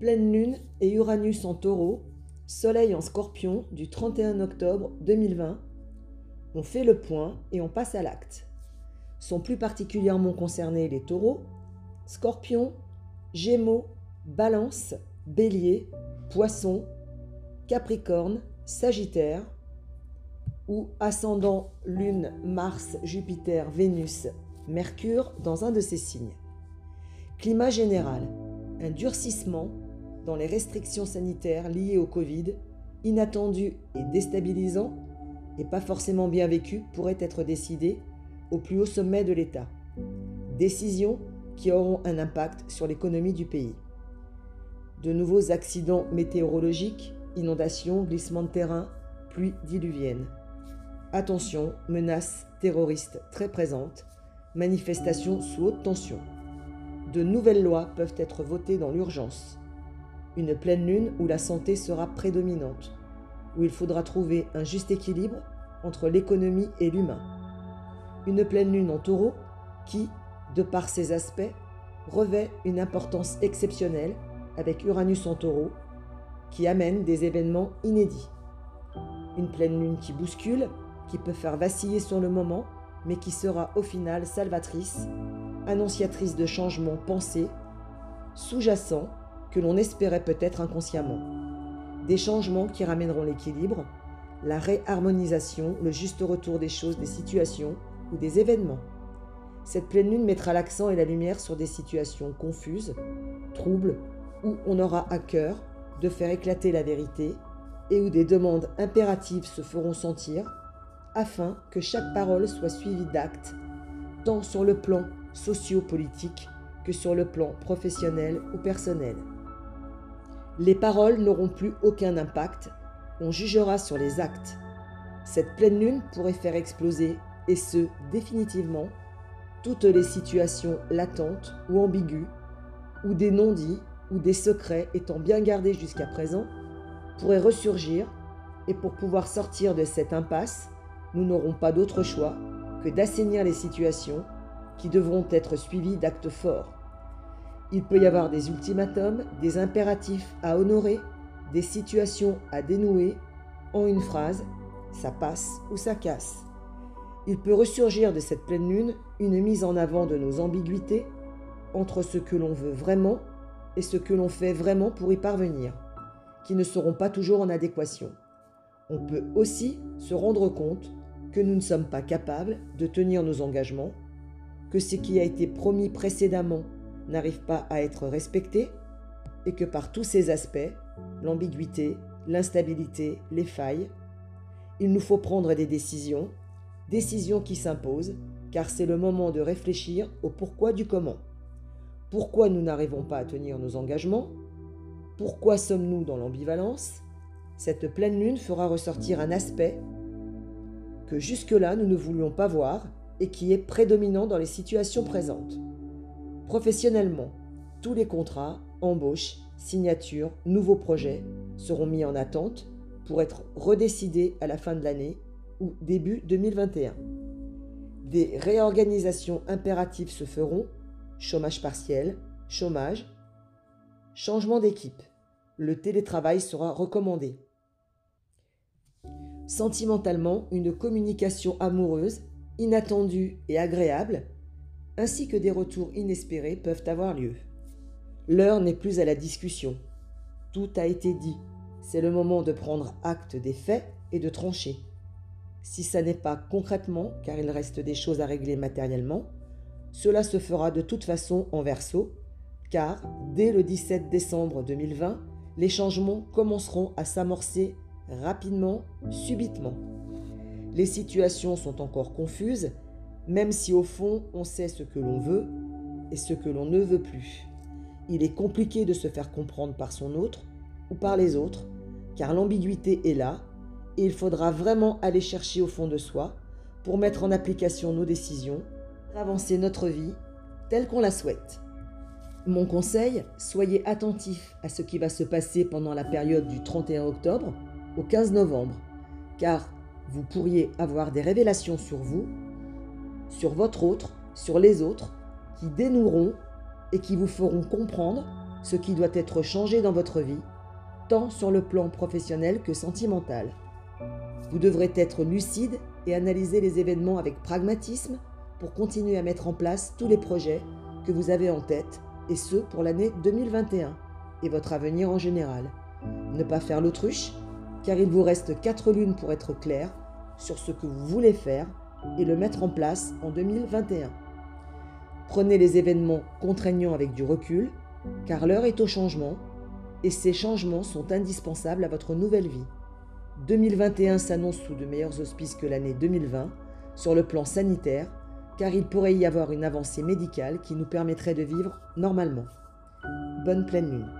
Pleine lune et Uranus en taureau, Soleil en scorpion du 31 octobre 2020. On fait le point et on passe à l'acte. Sont plus particulièrement concernés les taureaux, scorpions, gémeaux, balance, bélier, poisson, capricorne, sagittaire, ou ascendant lune, Mars, Jupiter, Vénus, Mercure dans un de ces signes. Climat général, un durcissement dans les restrictions sanitaires liées au Covid, inattendu et déstabilisant, et pas forcément bien vécu, pourrait être décidé au plus haut sommet de l'État. Décisions qui auront un impact sur l'économie du pays. De nouveaux accidents météorologiques, inondations, glissements de terrain, pluies diluviennes. Attention, menaces terroristes très présentes, manifestations sous haute tension. De nouvelles lois peuvent être votées dans l'urgence une pleine lune où la santé sera prédominante, où il faudra trouver un juste équilibre entre l'économie et l'humain. Une pleine lune en taureau qui, de par ses aspects, revêt une importance exceptionnelle avec Uranus en taureau, qui amène des événements inédits. Une pleine lune qui bouscule, qui peut faire vaciller sur le moment, mais qui sera au final salvatrice, annonciatrice de changements pensés, sous-jacents que l'on espérait peut-être inconsciemment. Des changements qui ramèneront l'équilibre, la réharmonisation, le juste retour des choses, des situations ou des événements. Cette pleine lune mettra l'accent et la lumière sur des situations confuses, troubles, où on aura à cœur de faire éclater la vérité et où des demandes impératives se feront sentir afin que chaque parole soit suivie d'actes, tant sur le plan socio-politique que sur le plan professionnel ou personnel. Les paroles n'auront plus aucun impact, on jugera sur les actes. Cette pleine lune pourrait faire exploser, et ce, définitivement, toutes les situations latentes ou ambiguës, ou des non-dits, ou des secrets étant bien gardés jusqu'à présent, pourraient ressurgir, et pour pouvoir sortir de cette impasse, nous n'aurons pas d'autre choix que d'assainir les situations qui devront être suivies d'actes forts. Il peut y avoir des ultimatums, des impératifs à honorer, des situations à dénouer. En une phrase, ça passe ou ça casse. Il peut ressurgir de cette pleine lune une mise en avant de nos ambiguïtés entre ce que l'on veut vraiment et ce que l'on fait vraiment pour y parvenir, qui ne seront pas toujours en adéquation. On peut aussi se rendre compte que nous ne sommes pas capables de tenir nos engagements, que ce qui a été promis précédemment n'arrive pas à être respecté et que par tous ces aspects, l'ambiguïté, l'instabilité, les failles, il nous faut prendre des décisions, décisions qui s'imposent, car c'est le moment de réfléchir au pourquoi du comment. Pourquoi nous n'arrivons pas à tenir nos engagements? Pourquoi sommes-nous dans l'ambivalence? Cette pleine lune fera ressortir un aspect que jusque-là nous ne voulions pas voir et qui est prédominant dans les situations présentes. Professionnellement, tous les contrats, embauches, signatures, nouveaux projets seront mis en attente pour être redécidés à la fin de l'année ou début 2021. Des réorganisations impératives se feront, chômage partiel, chômage, changement d'équipe. Le télétravail sera recommandé. Sentimentalement, une communication amoureuse, inattendue et agréable ainsi que des retours inespérés peuvent avoir lieu. L'heure n'est plus à la discussion. Tout a été dit. C'est le moment de prendre acte des faits et de trancher. Si ça n'est pas concrètement, car il reste des choses à régler matériellement, cela se fera de toute façon en verso, car dès le 17 décembre 2020, les changements commenceront à s'amorcer rapidement, subitement. Les situations sont encore confuses même si au fond on sait ce que l'on veut et ce que l'on ne veut plus. Il est compliqué de se faire comprendre par son autre ou par les autres, car l'ambiguïté est là, et il faudra vraiment aller chercher au fond de soi pour mettre en application nos décisions, avancer notre vie telle qu'on la souhaite. Mon conseil, soyez attentifs à ce qui va se passer pendant la période du 31 octobre au 15 novembre, car vous pourriez avoir des révélations sur vous sur votre autre, sur les autres, qui dénoueront et qui vous feront comprendre ce qui doit être changé dans votre vie, tant sur le plan professionnel que sentimental. Vous devrez être lucide et analyser les événements avec pragmatisme pour continuer à mettre en place tous les projets que vous avez en tête, et ce pour l'année 2021 et votre avenir en général. Ne pas faire l'autruche, car il vous reste 4 lunes pour être clair sur ce que vous voulez faire et le mettre en place en 2021. Prenez les événements contraignants avec du recul, car l'heure est au changement, et ces changements sont indispensables à votre nouvelle vie. 2021 s'annonce sous de meilleurs auspices que l'année 2020 sur le plan sanitaire, car il pourrait y avoir une avancée médicale qui nous permettrait de vivre normalement. Bonne pleine lune.